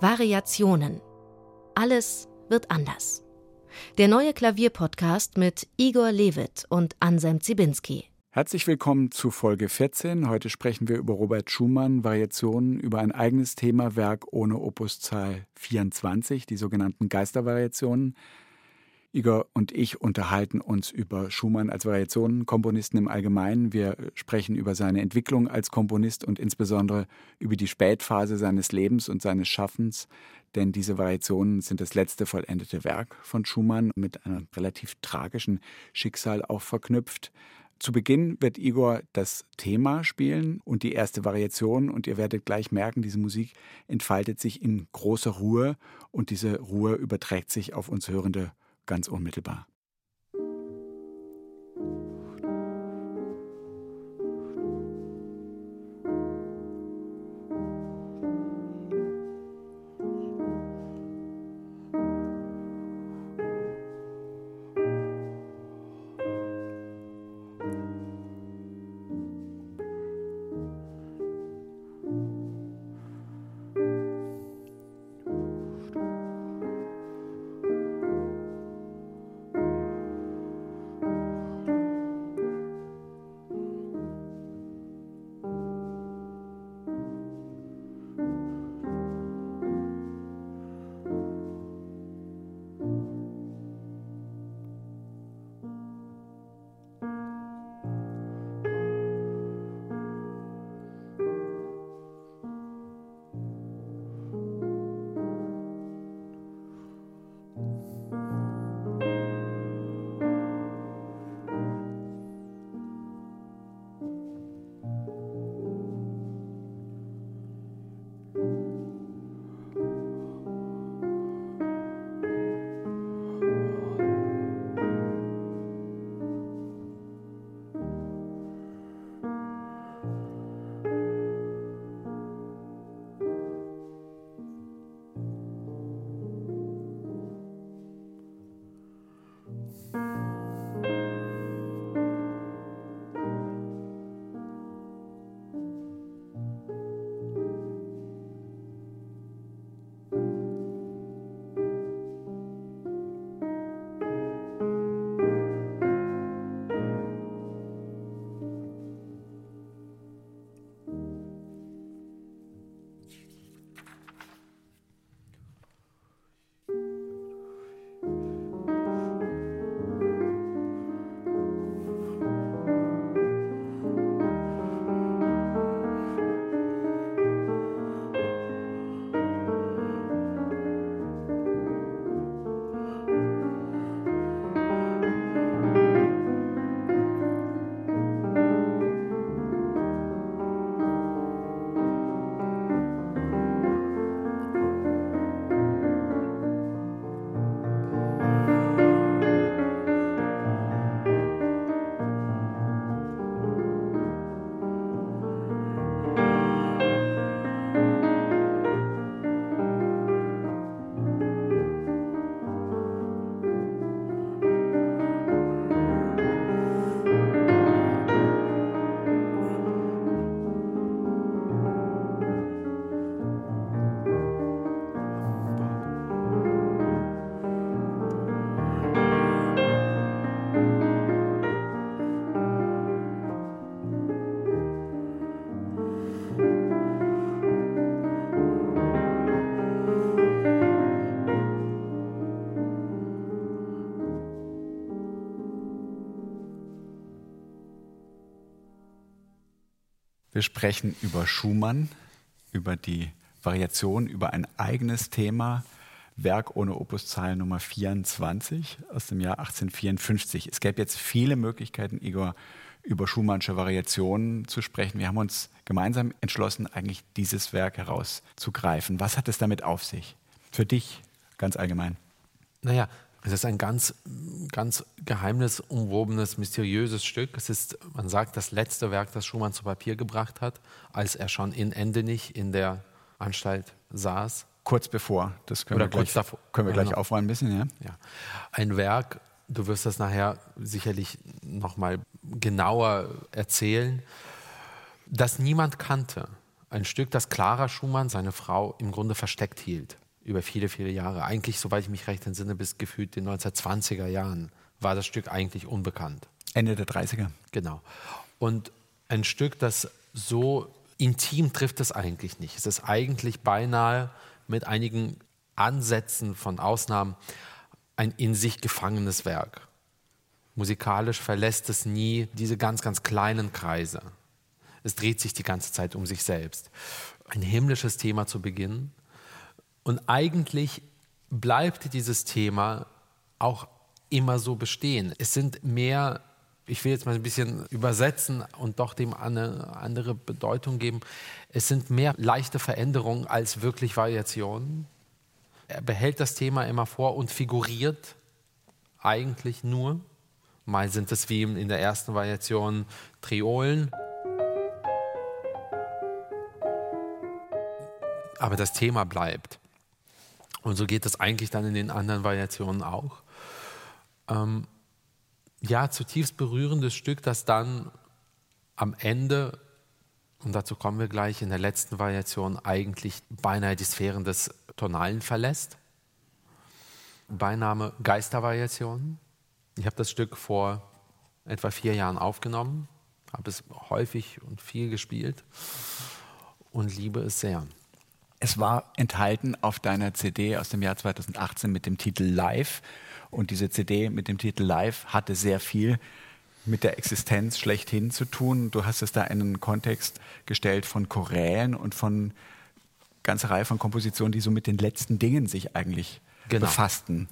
Variationen. Alles wird anders. Der neue Klavierpodcast mit Igor Levit und Anselm Zibinski. Herzlich willkommen zu Folge 14. Heute sprechen wir über Robert Schumann, Variationen über ein eigenes Themawerk ohne Opuszahl 24, die sogenannten Geistervariationen. Igor und ich unterhalten uns über Schumann als Variationenkomponisten im Allgemeinen. Wir sprechen über seine Entwicklung als Komponist und insbesondere über die Spätphase seines Lebens und seines Schaffens. Denn diese Variationen sind das letzte vollendete Werk von Schumann mit einem relativ tragischen Schicksal auch verknüpft. Zu Beginn wird Igor das Thema spielen und die erste Variation und ihr werdet gleich merken, diese Musik entfaltet sich in großer Ruhe und diese Ruhe überträgt sich auf uns hörende ganz unmittelbar. Wir sprechen über Schumann, über die Variation, über ein eigenes Thema, Werk ohne Opuszahl Nummer 24 aus dem Jahr 1854. Es gäbe jetzt viele Möglichkeiten, Igor, über Schumannsche Variationen zu sprechen. Wir haben uns gemeinsam entschlossen, eigentlich dieses Werk herauszugreifen. Was hat es damit auf sich? Für dich ganz allgemein. Naja, es ist ein ganz, ganz geheimnisumwobenes, mysteriöses Stück. Es ist, man sagt, das letzte Werk, das Schumann zu Papier gebracht hat, als er schon in Endenich in der Anstalt saß. Kurz bevor, das können Oder wir gleich, davor. können wir gleich genau. aufräumen ein bisschen. Ja? ja. Ein Werk, du wirst das nachher sicherlich nochmal genauer erzählen, das niemand kannte. ein Stück, das Clara Schumann, seine Frau, im Grunde versteckt hielt. Über viele, viele Jahre. Eigentlich, soweit ich mich recht entsinne, bis gefühlt den 1920er Jahren war das Stück eigentlich unbekannt. Ende der 30er. Genau. Und ein Stück, das so intim trifft es eigentlich nicht. Es ist eigentlich beinahe mit einigen Ansätzen von Ausnahmen ein in sich gefangenes Werk. Musikalisch verlässt es nie diese ganz, ganz kleinen Kreise. Es dreht sich die ganze Zeit um sich selbst. Ein himmlisches Thema zu Beginn. Und eigentlich bleibt dieses Thema auch immer so bestehen. Es sind mehr, ich will jetzt mal ein bisschen übersetzen und doch dem eine andere Bedeutung geben. Es sind mehr leichte Veränderungen als wirklich Variationen. Er behält das Thema immer vor und figuriert eigentlich nur. Mal sind es wie in der ersten Variation Triolen. Aber das Thema bleibt. Und so geht es eigentlich dann in den anderen Variationen auch. Ähm, ja, zutiefst berührendes Stück, das dann am Ende, und dazu kommen wir gleich in der letzten Variation, eigentlich beinahe die Sphären des Tonalen verlässt. Beiname Geistervariationen. Ich habe das Stück vor etwa vier Jahren aufgenommen, habe es häufig und viel gespielt und liebe es sehr. Es war enthalten auf deiner CD aus dem Jahr 2018 mit dem Titel Live. Und diese CD mit dem Titel Live hatte sehr viel mit der Existenz schlechthin zu tun. Du hast es da in einen Kontext gestellt von Chorälen und von ganzer Reihe von Kompositionen, die so mit den letzten Dingen sich eigentlich genau. befassten.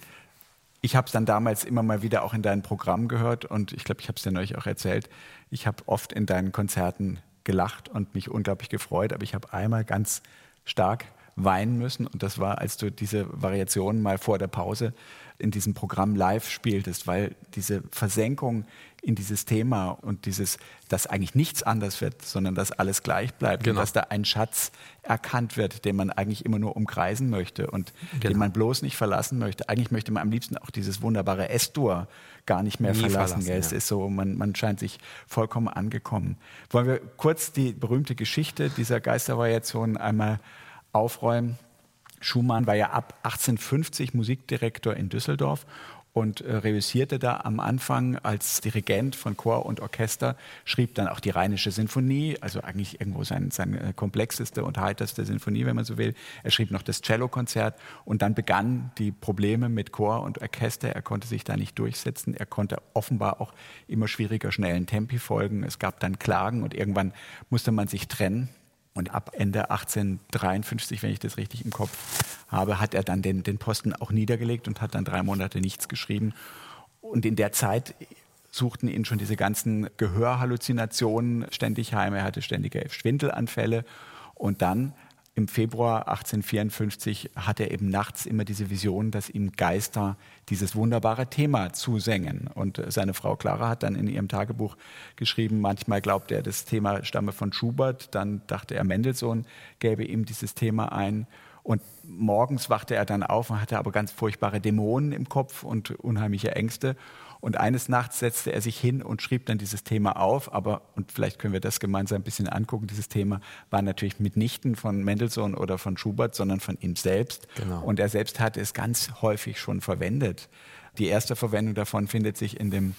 Ich habe es dann damals immer mal wieder auch in deinem Programm gehört und ich glaube, ich habe es dir neulich auch erzählt. Ich habe oft in deinen Konzerten gelacht und mich unglaublich gefreut, aber ich habe einmal ganz stark weinen müssen. Und das war, als du diese Variation mal vor der Pause in diesem Programm live spieltest, weil diese Versenkung in dieses Thema und dieses, dass eigentlich nichts anders wird, sondern dass alles gleich bleibt genau. und dass da ein Schatz erkannt wird, den man eigentlich immer nur umkreisen möchte und genau. den man bloß nicht verlassen möchte. Eigentlich möchte man am liebsten auch dieses wunderbare S-Dur gar nicht mehr Nie verlassen. verlassen ja. Es ist so, man, man scheint sich vollkommen angekommen. Wollen wir kurz die berühmte Geschichte dieser Geistervariation einmal aufräumen. Schumann war ja ab 1850 Musikdirektor in Düsseldorf und äh, reüssierte da am Anfang als Dirigent von Chor und Orchester, schrieb dann auch die Rheinische Sinfonie, also eigentlich irgendwo sein, seine komplexeste und heiterste Sinfonie, wenn man so will. Er schrieb noch das Cellokonzert und dann begannen die Probleme mit Chor und Orchester. Er konnte sich da nicht durchsetzen. Er konnte offenbar auch immer schwieriger schnellen Tempi folgen. Es gab dann Klagen und irgendwann musste man sich trennen. Und ab Ende 1853, wenn ich das richtig im Kopf habe, hat er dann den, den Posten auch niedergelegt und hat dann drei Monate nichts geschrieben. Und in der Zeit suchten ihn schon diese ganzen Gehörhalluzinationen ständig heim. Er hatte ständige Schwindelanfälle. Und dann im Februar 1854 hat er eben nachts immer diese Vision, dass ihm Geister dieses wunderbare Thema zusängen. Und seine Frau Clara hat dann in ihrem Tagebuch geschrieben, manchmal glaubte er, das Thema stamme von Schubert, dann dachte er, Mendelssohn gäbe ihm dieses Thema ein. Und morgens wachte er dann auf und hatte aber ganz furchtbare Dämonen im Kopf und unheimliche Ängste. Und eines Nachts setzte er sich hin und schrieb dann dieses Thema auf. Aber, und vielleicht können wir das gemeinsam ein bisschen angucken, dieses Thema war natürlich mitnichten von Mendelssohn oder von Schubert, sondern von ihm selbst. Genau. Und er selbst hatte es ganz häufig schon verwendet. Die erste Verwendung davon findet sich in dem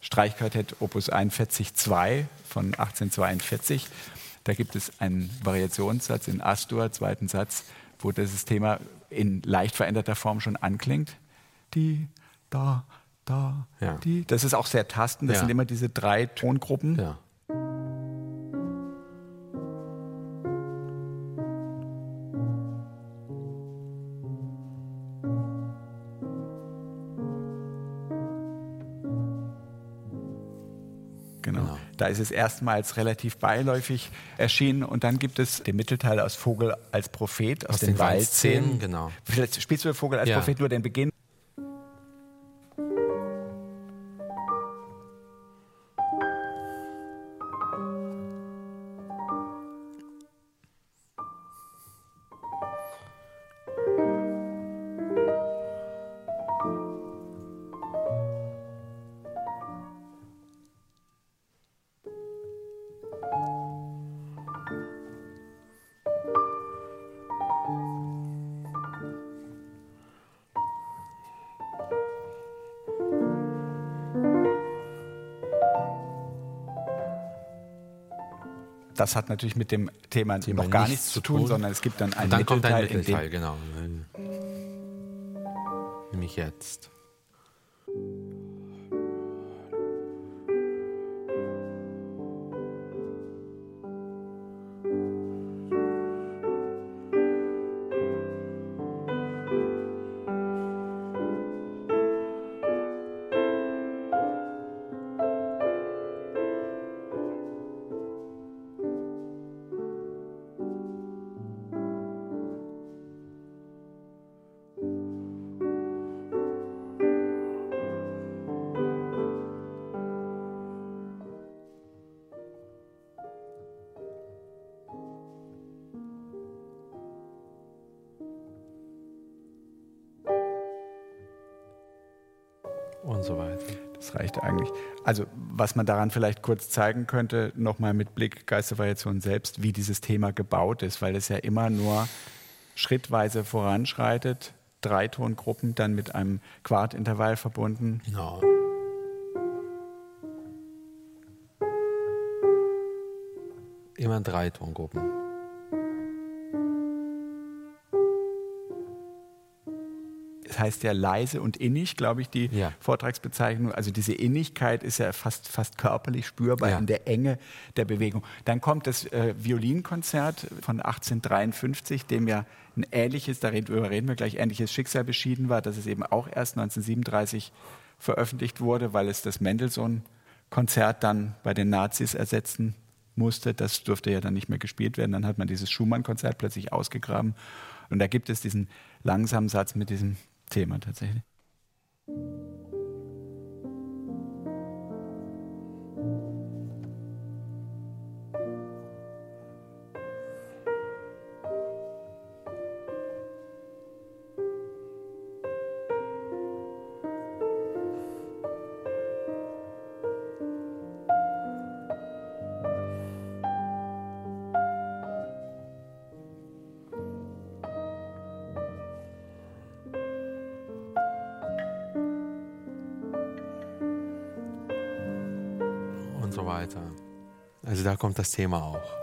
Streichquartett Opus 41.2 von 1842. Da gibt es einen Variationssatz in Astur, zweiten Satz, wo dieses Thema in leicht veränderter Form schon anklingt. Die, da, da, ja. die. Das ist auch sehr tastend. Das ja. sind immer diese drei Tongruppen. Ja. Ist es erstmals relativ beiläufig erschienen und dann gibt es den Mittelteil aus Vogel als Prophet aus, aus den, den Waldszenen. Genau. Vielleicht spielst du Vogel als ja. Prophet nur den Beginn. Das hat natürlich mit dem Thema, Thema noch gar nichts, nichts zu tun, tun, sondern es gibt dann einen dann Mittelteil. Kommt ein Mittelteil, genau. Nämlich jetzt. Und so weiter. Das reicht eigentlich. Also was man daran vielleicht kurz zeigen könnte, nochmal mit Blick Geistervariation selbst, wie dieses Thema gebaut ist, weil es ja immer nur schrittweise voranschreitet, Dreitongruppen dann mit einem Quartintervall verbunden. Genau. Immer Dreitongruppen. Heißt ja leise und innig, glaube ich, die ja. Vortragsbezeichnung. Also diese Innigkeit ist ja fast, fast körperlich spürbar ja. in der Enge der Bewegung. Dann kommt das äh, Violinkonzert von 1853, dem ja ein ähnliches, darüber reden wir gleich, ähnliches Schicksal beschieden war, dass es eben auch erst 1937 veröffentlicht wurde, weil es das Mendelssohn-Konzert dann bei den Nazis ersetzen musste. Das durfte ja dann nicht mehr gespielt werden. Dann hat man dieses Schumann-Konzert plötzlich ausgegraben. Und da gibt es diesen langsamen Satz mit diesem Thema tatsächlich. Weiter. Also da kommt das Thema auch.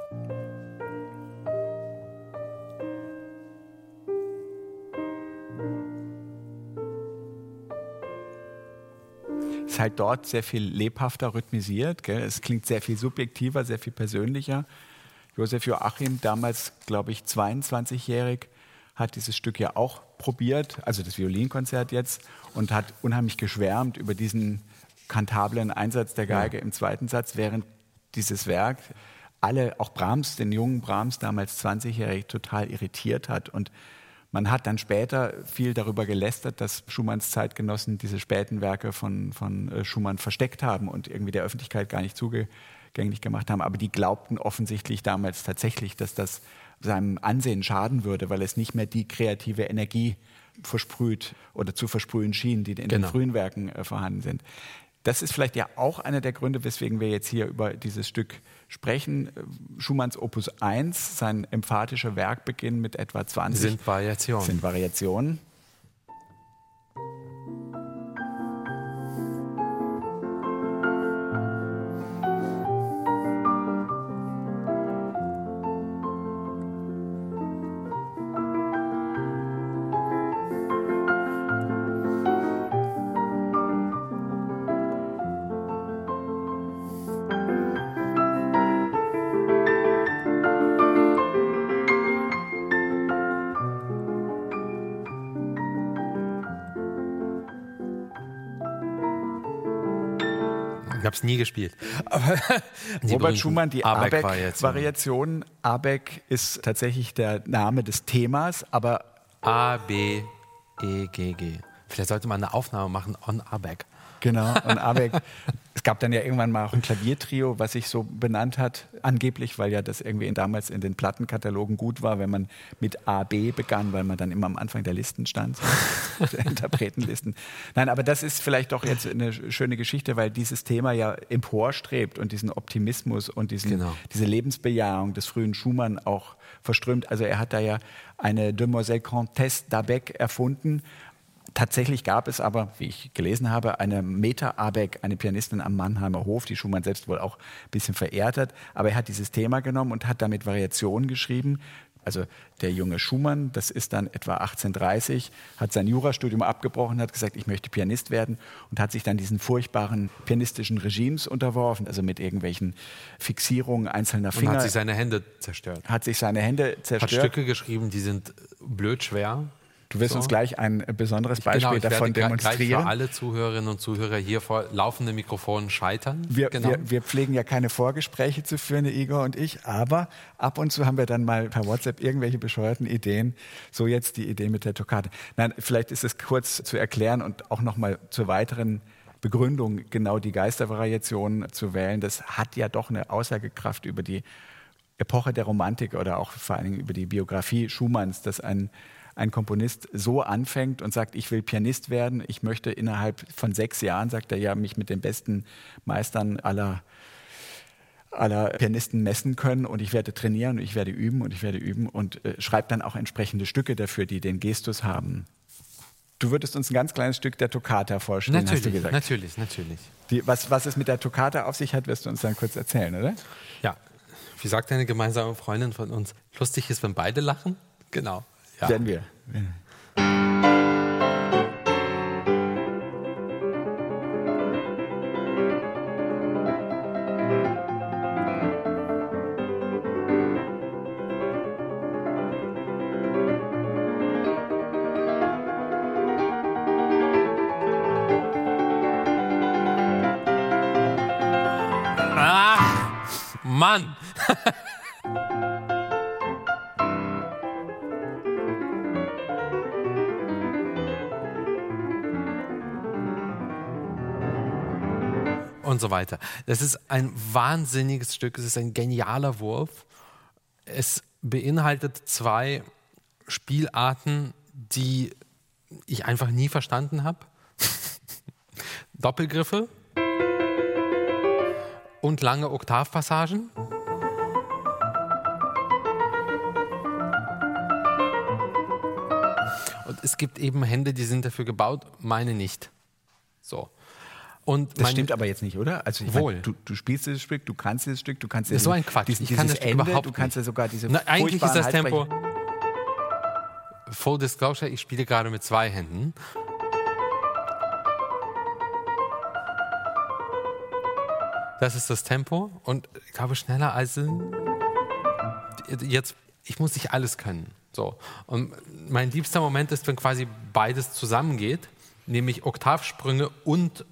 ist halt dort sehr viel lebhafter rhythmisiert. Gell? Es klingt sehr viel subjektiver, sehr viel persönlicher. Josef Joachim, damals, glaube ich, 22-jährig, hat dieses Stück ja auch probiert, also das Violinkonzert jetzt, und hat unheimlich geschwärmt über diesen kantablen Einsatz der Geige ja. im zweiten Satz, während dieses Werk alle, auch Brahms, den jungen Brahms, damals 20-jährig, total irritiert hat. Und man hat dann später viel darüber gelästert, dass Schumanns Zeitgenossen diese späten Werke von, von äh, Schumann versteckt haben und irgendwie der Öffentlichkeit gar nicht zugänglich gemacht haben. Aber die glaubten offensichtlich damals tatsächlich, dass das seinem Ansehen schaden würde, weil es nicht mehr die kreative Energie versprüht oder zu versprühen schien, die in genau. den frühen Werken äh, vorhanden sind. Das ist vielleicht ja auch einer der Gründe, weswegen wir jetzt hier über dieses Stück sprechen. Schumanns Opus 1, sein emphatischer Werkbeginn mit etwa 20 sind Variationen. Sind Variationen. Es nie gespielt. Aber Robert Schumann, die Abeck-Variation. Abeck ist tatsächlich der Name des Themas, aber A, B, E, G, G. Vielleicht sollte man eine Aufnahme machen on Abeck. Genau, on Abeck. es gab dann ja irgendwann mal auch ein Klaviertrio, was sich so benannt hat, angeblich, weil ja das irgendwie damals in den Plattenkatalogen gut war, wenn man mit A, B begann, weil man dann immer am Anfang der Listen stand, der Interpretenlisten. Nein, aber das ist vielleicht doch jetzt eine schöne Geschichte, weil dieses Thema ja emporstrebt und diesen Optimismus und diesen, genau. diese Lebensbejahung des frühen Schumann auch verströmt. Also er hat da ja eine Demoiselle Comtesse d'Abec erfunden, Tatsächlich gab es aber, wie ich gelesen habe, eine Meta Abeck, eine Pianistin am Mannheimer Hof, die Schumann selbst wohl auch ein bisschen verehrt hat. Aber er hat dieses Thema genommen und hat damit Variationen geschrieben. Also der junge Schumann, das ist dann etwa 1830, hat sein Jurastudium abgebrochen, hat gesagt, ich möchte Pianist werden und hat sich dann diesen furchtbaren pianistischen Regimes unterworfen, also mit irgendwelchen Fixierungen einzelner Finger. Und hat sich seine Hände zerstört. Hat sich seine Hände zerstört. Hat Stücke geschrieben, die sind blöd schwer. Du wirst so. uns gleich ein besonderes Beispiel genau, davon demonstrieren. Gleich für alle Zuhörerinnen und Zuhörer hier vor laufenden Mikrofonen scheitern. Wir, genau. wir, wir, pflegen ja keine Vorgespräche zu führen, Igor und ich, aber ab und zu haben wir dann mal per WhatsApp irgendwelche bescheuerten Ideen. So jetzt die Idee mit der Toccate. Nein, vielleicht ist es kurz zu erklären und auch nochmal zur weiteren Begründung genau die Geistervariation zu wählen. Das hat ja doch eine Aussagekraft über die Epoche der Romantik oder auch vor allen Dingen über die Biografie Schumanns, dass ein ein Komponist so anfängt und sagt, ich will Pianist werden, ich möchte innerhalb von sechs Jahren, sagt er ja, mich mit den besten Meistern aller aller Pianisten messen können und ich werde trainieren und ich werde üben und ich werde üben und äh, schreibt dann auch entsprechende Stücke dafür, die den Gestus haben. Du würdest uns ein ganz kleines Stück der Toccata vorstellen, natürlich, hast du gesagt. Natürlich, natürlich. Die, was, was es mit der Toccata auf sich hat, wirst du uns dann kurz erzählen, oder? Ja, wie sagt eine gemeinsame Freundin von uns, lustig ist, wenn beide lachen. Genau. Ja. Werden wir. Ah, so weiter. Das ist ein wahnsinniges Stück, es ist ein genialer Wurf. Es beinhaltet zwei Spielarten, die ich einfach nie verstanden habe. Doppelgriffe und lange Oktavpassagen. Und es gibt eben Hände, die sind dafür gebaut, meine nicht. So. Und das stimmt aber jetzt nicht, oder? Also Wohl. Mein, du, du, spielst dieses Stück, du kannst dieses Stück, du kannst das ist so ein Quatsch. Diesen, ich kann das Ende, überhaupt du kannst ja sogar diese Na, Eigentlich ist das Tempo Full Disclosure, ich spiele gerade mit zwei Händen. Das ist das Tempo und ich glaube schneller als jetzt ich muss nicht alles können. So. Und mein liebster Moment ist, wenn quasi beides zusammengeht, nämlich Oktavsprünge und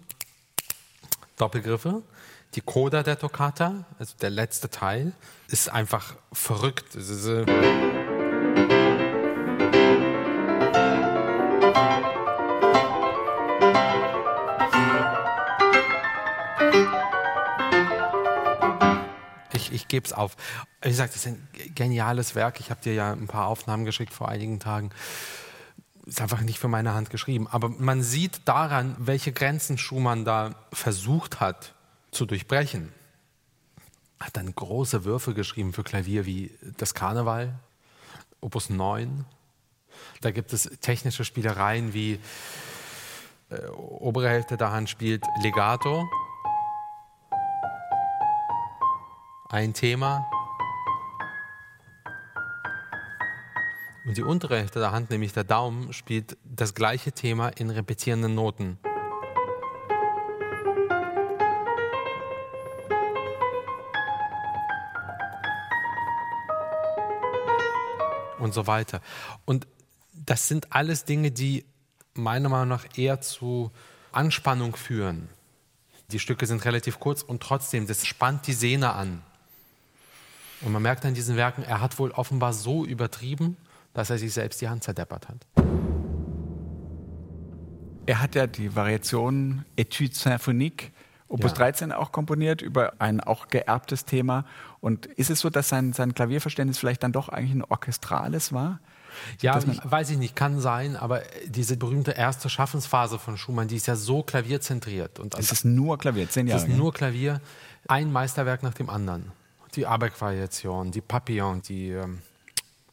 Doppelgriffe. Die Coda der Toccata, also der letzte Teil, ist einfach verrückt. Ist, äh ich, ich gebe es auf. Wie gesagt, das ist ein geniales Werk. Ich habe dir ja ein paar Aufnahmen geschickt vor einigen Tagen ist einfach nicht für meine Hand geschrieben. Aber man sieht daran, welche Grenzen Schumann da versucht hat zu durchbrechen. Hat dann große Würfe geschrieben für Klavier wie das Karneval, Opus 9. Da gibt es technische Spielereien wie äh, obere Hälfte der Hand spielt Legato, ein Thema, Und die untere Hälfte der Hand, nämlich der Daumen, spielt das gleiche Thema in repetierenden Noten. Und so weiter. Und das sind alles Dinge, die meiner Meinung nach eher zu Anspannung führen. Die Stücke sind relativ kurz und trotzdem, das spannt die Sehne an. Und man merkt an diesen Werken, er hat wohl offenbar so übertrieben, dass er sich selbst die Hand zerdeppert hat. Er hat ja die Variation Etude Symphonique Opus ja. 13 auch komponiert über ein auch geerbtes Thema. Und ist es so, dass sein, sein Klavierverständnis vielleicht dann doch eigentlich ein orchestrales war? Ja, ich, weiß ich nicht, kann sein, aber diese berühmte erste Schaffensphase von Schumann, die ist ja so klavierzentriert. Und es ist nur Klavier, zehn Jahre. Es ist nur Klavier, ein Meisterwerk nach dem anderen. Die Abeck-Variation, die Papillon, die ähm,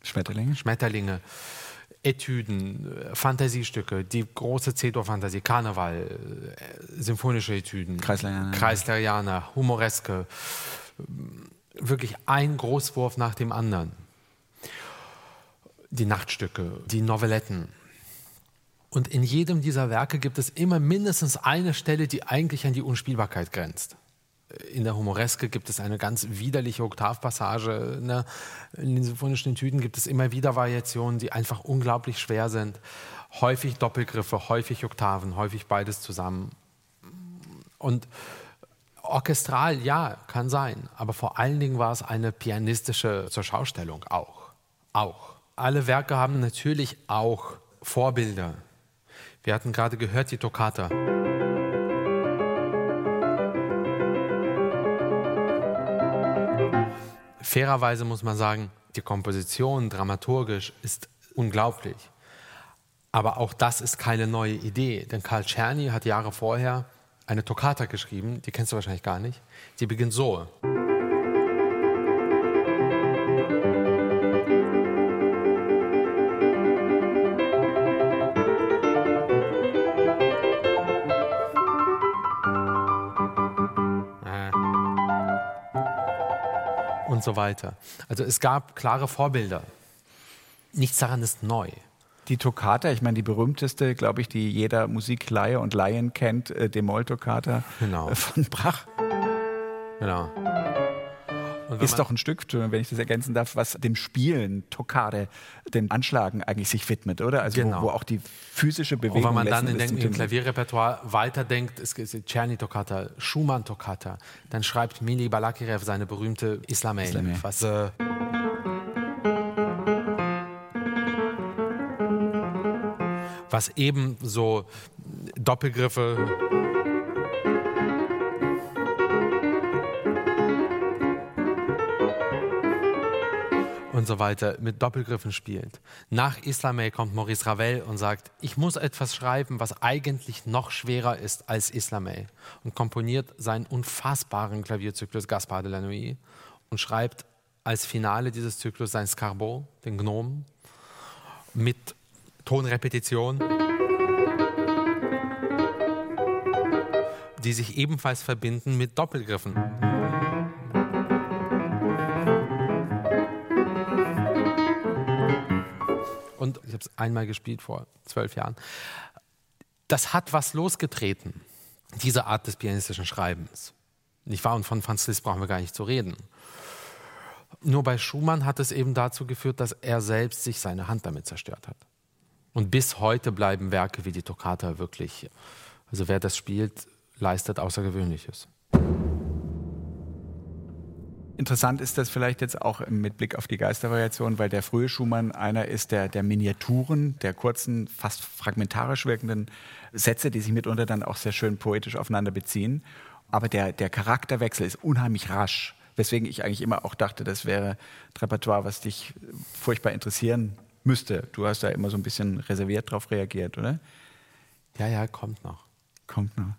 Schmetterlinge? Schmetterlinge. Etüden, äh, Fantasiestücke, die große C-Dur-Fantasie, Karneval, äh, symphonische Etüden, Kreislerianer, Kreislerianer Humoreske, wirklich ein Großwurf nach dem anderen. Die Nachtstücke, die Novelletten. Und in jedem dieser Werke gibt es immer mindestens eine Stelle, die eigentlich an die Unspielbarkeit grenzt in der Humoreske gibt es eine ganz widerliche Oktavpassage. Ne? In den symphonischen Tüten gibt es immer wieder Variationen, die einfach unglaublich schwer sind. Häufig Doppelgriffe, häufig Oktaven, häufig beides zusammen. Und orchestral, ja, kann sein. Aber vor allen Dingen war es eine pianistische Zurschaustellung auch. Auch. Alle Werke haben natürlich auch Vorbilder. Wir hatten gerade gehört, die Toccata. Fairerweise muss man sagen, die Komposition dramaturgisch ist unglaublich. Aber auch das ist keine neue Idee, denn Karl Czerny hat Jahre vorher eine Toccata geschrieben, die kennst du wahrscheinlich gar nicht. Die beginnt so. Und so weiter. Also es gab klare Vorbilder. Nichts daran ist neu. Die Toccata, ich meine, die berühmteste, glaube ich, die jeder Musikleihe und Laien kennt, äh, D-Moll-Toccata genau. Äh, von Brach. Genau. Ist doch ein Stück, wenn ich das ergänzen darf, was dem Spielen, Toccade, dem Anschlagen eigentlich sich widmet, oder? Also genau. wo, wo, auch die physische Bewegung. Und wenn man dann in den, im Klavierrepertoire weiterdenkt, es gibt Czerny Toccata, Schumann Toccata, dann schreibt Mili Balakirev seine berühmte Islamé, Islamé. was äh, was eben so Doppelgriffe und so weiter mit Doppelgriffen spielt. Nach Islamé kommt Maurice Ravel und sagt, ich muss etwas schreiben, was eigentlich noch schwerer ist als Islamé und komponiert seinen unfassbaren Klavierzyklus Gaspard de la Nuit und schreibt als Finale dieses Zyklus sein Scarbot, den Gnom, mit Tonrepetition, die sich ebenfalls verbinden mit Doppelgriffen. Und ich habe es einmal gespielt vor zwölf Jahren. Das hat was losgetreten, diese Art des pianistischen Schreibens. Nicht wahr? Und von Franz Liszt brauchen wir gar nicht zu reden. Nur bei Schumann hat es eben dazu geführt, dass er selbst sich seine Hand damit zerstört hat. Und bis heute bleiben Werke wie die Toccata wirklich, also wer das spielt, leistet Außergewöhnliches. Interessant ist das vielleicht jetzt auch mit Blick auf die Geistervariation, weil der frühe Schumann einer ist der, der Miniaturen, der kurzen, fast fragmentarisch wirkenden Sätze, die sich mitunter dann auch sehr schön poetisch aufeinander beziehen. Aber der, der Charakterwechsel ist unheimlich rasch, weswegen ich eigentlich immer auch dachte, das wäre ein Repertoire, was dich furchtbar interessieren müsste. Du hast da immer so ein bisschen reserviert drauf reagiert, oder? Ja, ja, kommt noch. Kommt noch.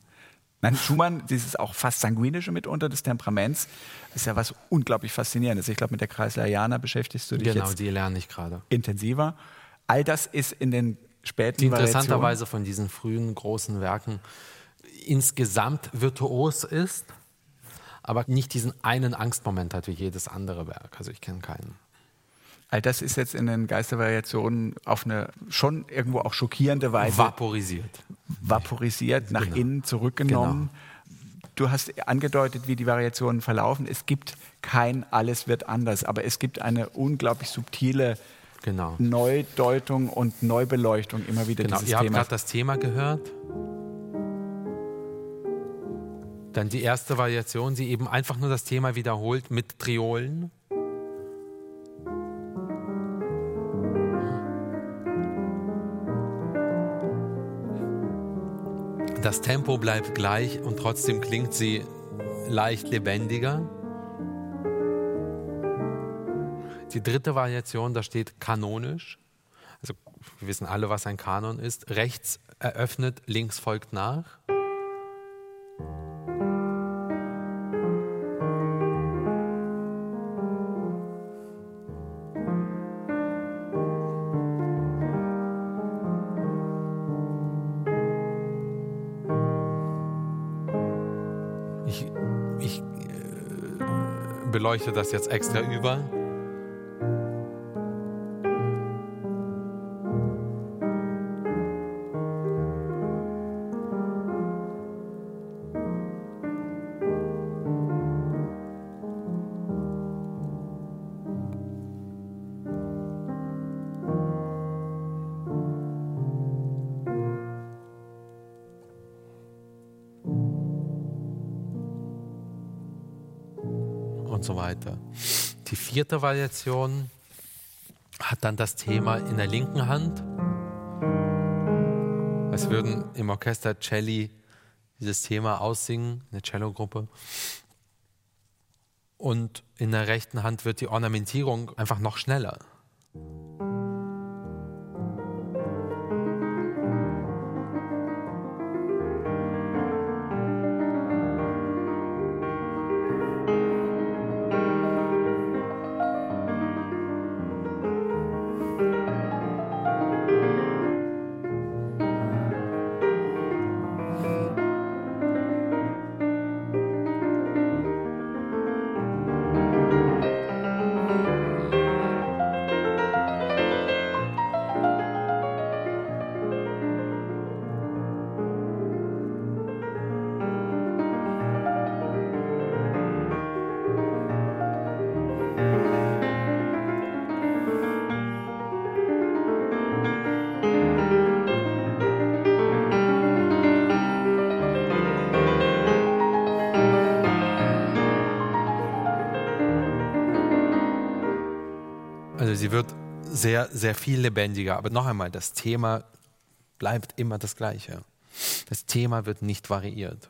Nein, Schumann, dieses auch fast sanguinische mitunter des Temperaments, ist ja was unglaublich Faszinierendes. Ich glaube, mit der Kreislerianer beschäftigst du dich genau, jetzt die lerne ich gerade. intensiver. All das ist in den späten Die interessanterweise von diesen frühen großen Werken insgesamt virtuos ist, aber nicht diesen einen Angstmoment hat wie jedes andere Werk. Also ich kenne keinen. All das ist jetzt in den Geistervariationen auf eine schon irgendwo auch schockierende Weise vaporisiert vaporisiert, nach genau. innen zurückgenommen. Genau. Du hast angedeutet, wie die Variationen verlaufen. Es gibt kein Alles wird anders, aber es gibt eine unglaublich subtile genau. Neudeutung und Neubeleuchtung immer wieder genau. dieses Ihr Themas. Ihr habt gerade das Thema gehört. Dann die erste Variation, die eben einfach nur das Thema wiederholt mit Triolen. Das Tempo bleibt gleich und trotzdem klingt sie leicht lebendiger. Die dritte Variation, da steht kanonisch. Also wir wissen alle, was ein Kanon ist. Rechts eröffnet, links folgt nach. Beleuchte das jetzt extra über. Vierte Variation hat dann das Thema in der linken Hand. Es würden im Orchester Celli dieses Thema aussingen, eine Cello-Gruppe. Und in der rechten Hand wird die Ornamentierung einfach noch schneller. Sehr, viel lebendiger. Aber noch einmal, das Thema bleibt immer das gleiche. Das Thema wird nicht variiert.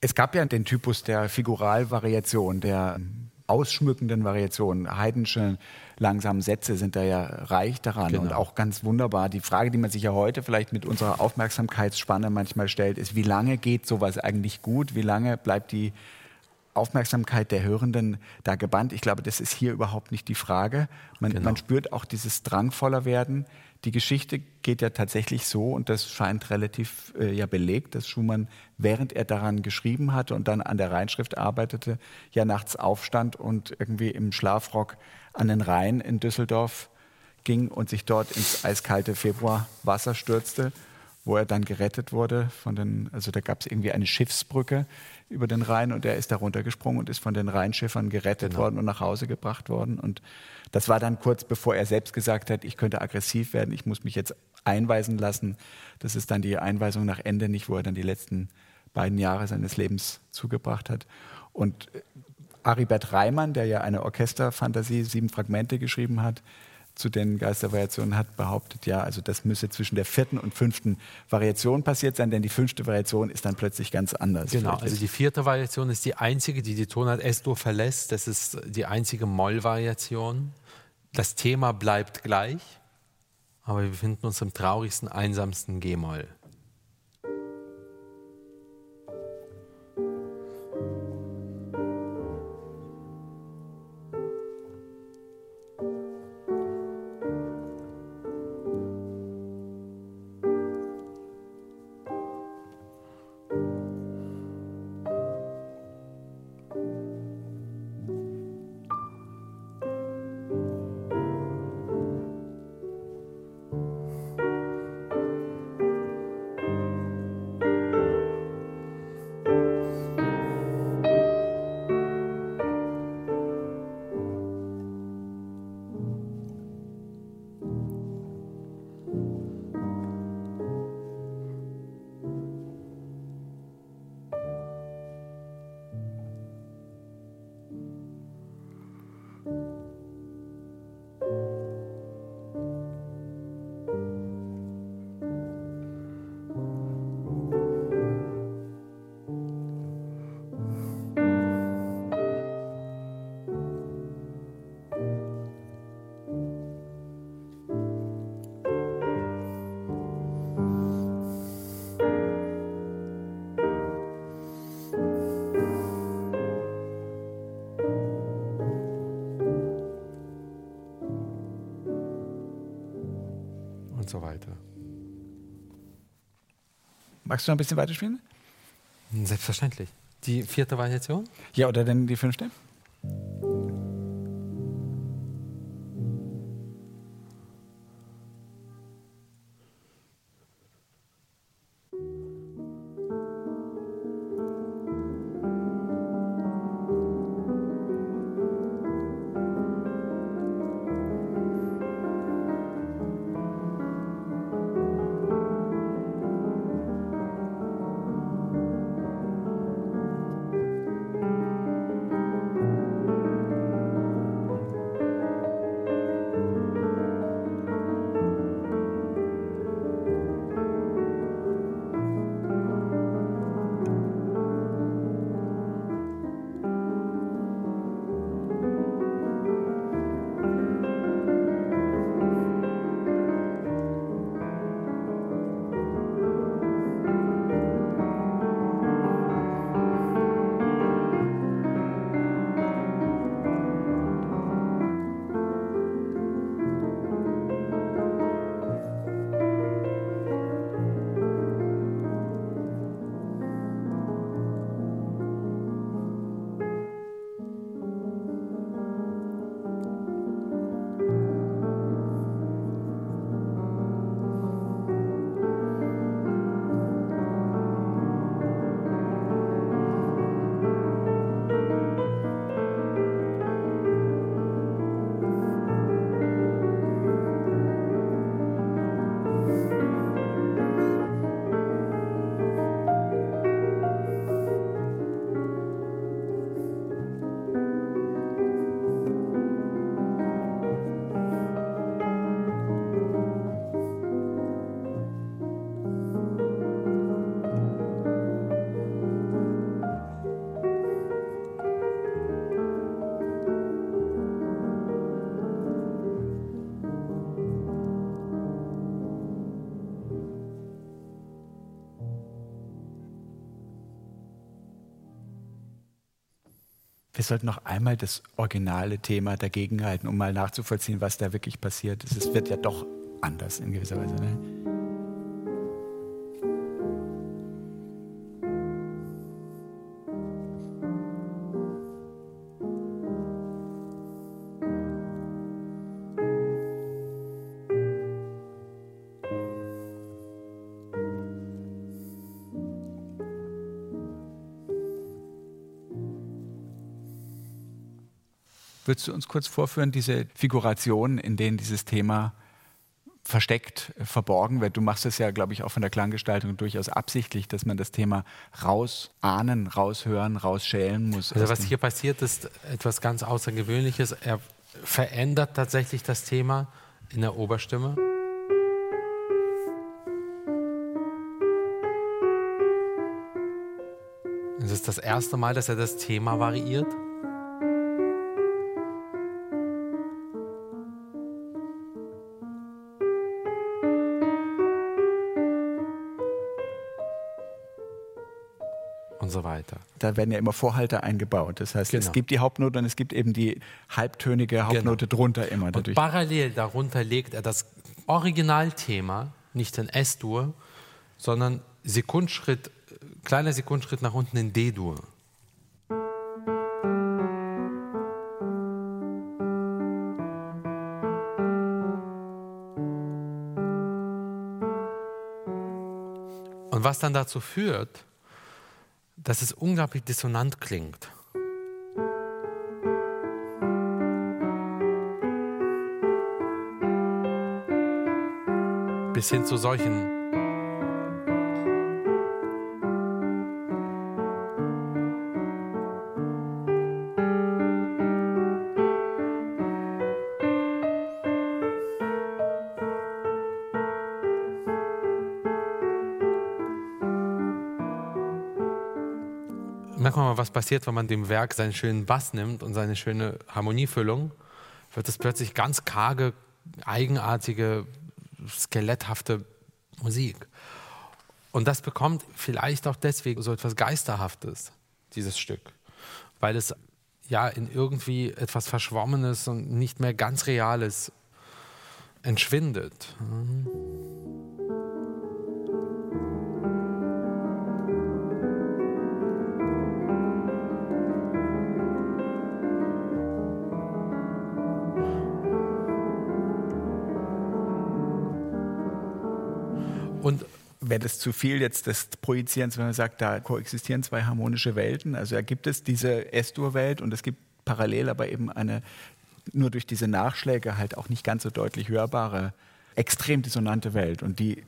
Es gab ja den Typus der Figuralvariation, der ausschmückenden Variationen. Heidensche langsamen Sätze sind da ja reich daran genau. und auch ganz wunderbar. Die Frage, die man sich ja heute vielleicht mit unserer Aufmerksamkeitsspanne manchmal stellt, ist, wie lange geht sowas eigentlich gut? Wie lange bleibt die Aufmerksamkeit der Hörenden da gebannt. Ich glaube, das ist hier überhaupt nicht die Frage. Man, genau. man, spürt auch dieses drangvoller werden. Die Geschichte geht ja tatsächlich so, und das scheint relativ äh, ja belegt, dass Schumann, während er daran geschrieben hatte und dann an der Reinschrift arbeitete, ja nachts aufstand und irgendwie im Schlafrock an den Rhein in Düsseldorf ging und sich dort ins eiskalte Februarwasser stürzte, wo er dann gerettet wurde von den, also da gab es irgendwie eine Schiffsbrücke, über den Rhein und er ist da runtergesprungen und ist von den Rheinschiffern gerettet genau. worden und nach Hause gebracht worden. Und das war dann kurz bevor er selbst gesagt hat, ich könnte aggressiv werden, ich muss mich jetzt einweisen lassen. Das ist dann die Einweisung nach Ende nicht, wo er dann die letzten beiden Jahre seines Lebens zugebracht hat. Und Aribert Reimann, der ja eine Orchesterfantasie, sieben Fragmente geschrieben hat, zu den Geistervariationen hat behauptet, ja, also das müsse zwischen der vierten und fünften Variation passiert sein, denn die fünfte Variation ist dann plötzlich ganz anders. Genau, also die vierte Variation ist die einzige, die die Tonart S-Dur verlässt. Das ist die einzige Moll-Variation. Das Thema bleibt gleich, aber wir befinden uns im traurigsten, einsamsten G-Moll. So weiter. Magst du noch ein bisschen weiterspielen? Selbstverständlich. Die vierte Variation? Ja, oder denn die fünfte? Wir sollten noch einmal das originale Thema dagegenhalten, um mal nachzuvollziehen, was da wirklich passiert ist. Es wird ja doch anders in gewisser Weise. Ne? Würdest du uns kurz vorführen, diese Figurationen, in denen dieses Thema versteckt, äh, verborgen wird? Du machst es ja, glaube ich, auch von der Klanggestaltung durchaus absichtlich, dass man das Thema rausahnen, raushören, rausschälen muss. Also was hier passiert, ist etwas ganz Außergewöhnliches. Er verändert tatsächlich das Thema in der Oberstimme. Es ist das erste Mal, dass er das Thema variiert. So weiter. Da werden ja immer Vorhalter eingebaut. Das heißt, genau. es gibt die Hauptnote und es gibt eben die halbtönige Hauptnote genau. drunter immer. Dadurch. Und parallel darunter legt er das Originalthema nicht in S-Dur, sondern Sekundschritt, kleiner Sekundschritt nach unten in D-Dur. Und was dann dazu führt, dass es unglaublich dissonant klingt. Bis hin zu solchen man mal, was passiert, wenn man dem Werk seinen schönen Bass nimmt und seine schöne Harmoniefüllung, wird es plötzlich ganz karge, eigenartige, skeletthafte Musik. Und das bekommt vielleicht auch deswegen so etwas Geisterhaftes, dieses Stück, weil es ja in irgendwie etwas Verschwommenes und nicht mehr ganz Reales entschwindet. Mhm. Das zu viel jetzt des Projizierens, wenn man sagt, da koexistieren zwei harmonische Welten? Also da gibt es diese S-Dur-Welt und es gibt parallel aber eben eine nur durch diese Nachschläge halt auch nicht ganz so deutlich hörbare, extrem dissonante Welt. Und die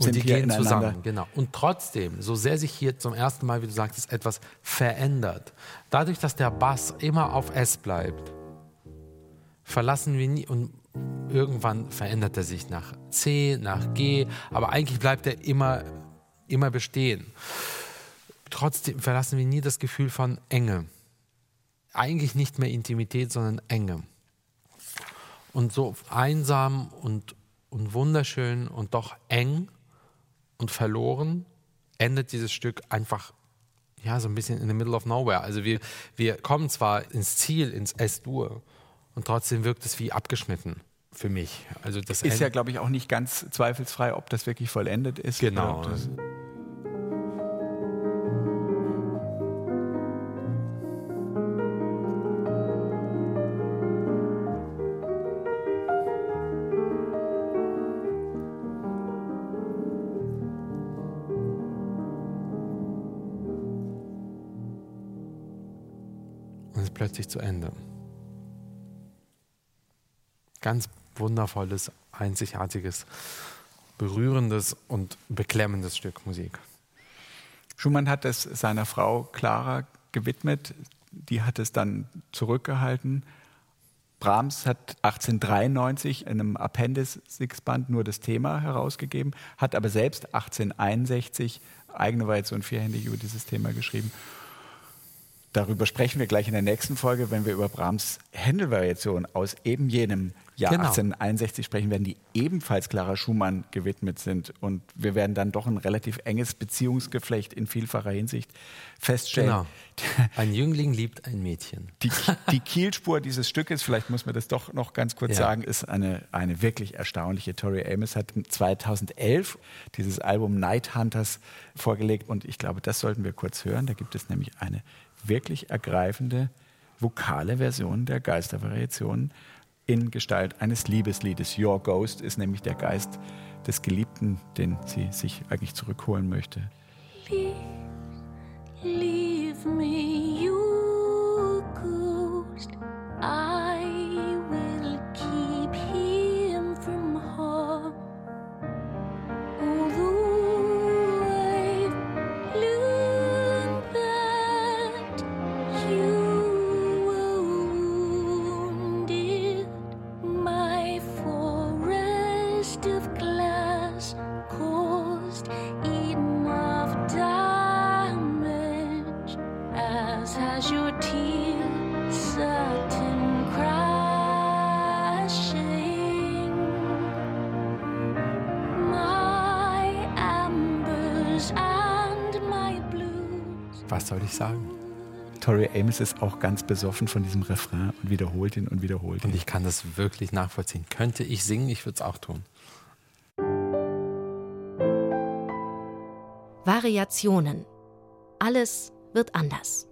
und die gehen zusammen, genau. Und trotzdem, so sehr sich hier zum ersten Mal, wie du sagtest, etwas verändert, dadurch, dass der Bass immer auf S bleibt, verlassen wir nie und irgendwann verändert er sich nach C, nach G, aber eigentlich bleibt er immer, immer bestehen. Trotzdem verlassen wir nie das Gefühl von Enge. Eigentlich nicht mehr Intimität, sondern Enge. Und so einsam und, und wunderschön und doch eng und verloren endet dieses Stück einfach ja, so ein bisschen in the middle of nowhere. Also wir, wir kommen zwar ins Ziel, ins S-Dur, und trotzdem wirkt es wie abgeschnitten für mich. Also das ist ja, glaube ich, auch nicht ganz zweifelsfrei, ob das wirklich vollendet ist. Genau. plötzlich zu Ende. Ganz wundervolles, einzigartiges, berührendes und beklemmendes Stück Musik. Schumann hat es seiner Frau Clara gewidmet. Die hat es dann zurückgehalten. Brahms hat 1893 in einem Appendix-Band nur das Thema herausgegeben, hat aber selbst 1861 eigene Variation vierhändig über dieses Thema geschrieben. Darüber sprechen wir gleich in der nächsten Folge, wenn wir über Brahms Händel-Variation aus eben jenem Jahr genau. 1861 sprechen werden, die ebenfalls Clara Schumann gewidmet sind. Und wir werden dann doch ein relativ enges Beziehungsgeflecht in vielfacher Hinsicht feststellen. Genau. Ein Jüngling liebt ein Mädchen. Die, die Kielspur dieses Stückes, vielleicht muss man das doch noch ganz kurz ja. sagen, ist eine, eine wirklich erstaunliche. Tori Amos hat 2011 dieses Album Night Hunters vorgelegt und ich glaube, das sollten wir kurz hören. Da gibt es nämlich eine wirklich ergreifende vokale Version der Geistervariationen in Gestalt eines Liebesliedes. Your Ghost ist nämlich der Geist des Geliebten, den sie sich eigentlich zurückholen möchte. Leave, leave me, you ghost. I Was soll ich sagen? Tori Amos ist auch ganz besoffen von diesem Refrain und wiederholt ihn und wiederholt ihn. Und ich kann das wirklich nachvollziehen. Könnte ich singen, ich würde es auch tun. Variationen. Alles wird anders.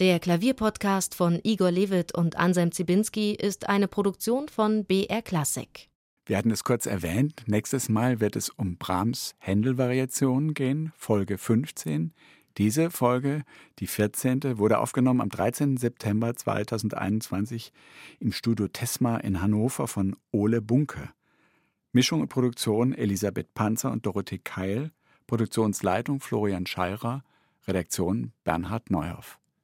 Der Klavierpodcast von Igor Levit und Anselm Zibinski ist eine Produktion von BR Classic. Wir hatten es kurz erwähnt. Nächstes Mal wird es um Brahms Händel-Variationen gehen, Folge 15. Diese Folge, die 14., wurde aufgenommen am 13. September 2021 im Studio Tesma in Hannover von Ole Bunke. Mischung und Produktion Elisabeth Panzer und Dorothee Keil, Produktionsleitung Florian Scheirer, Redaktion Bernhard Neuhoff.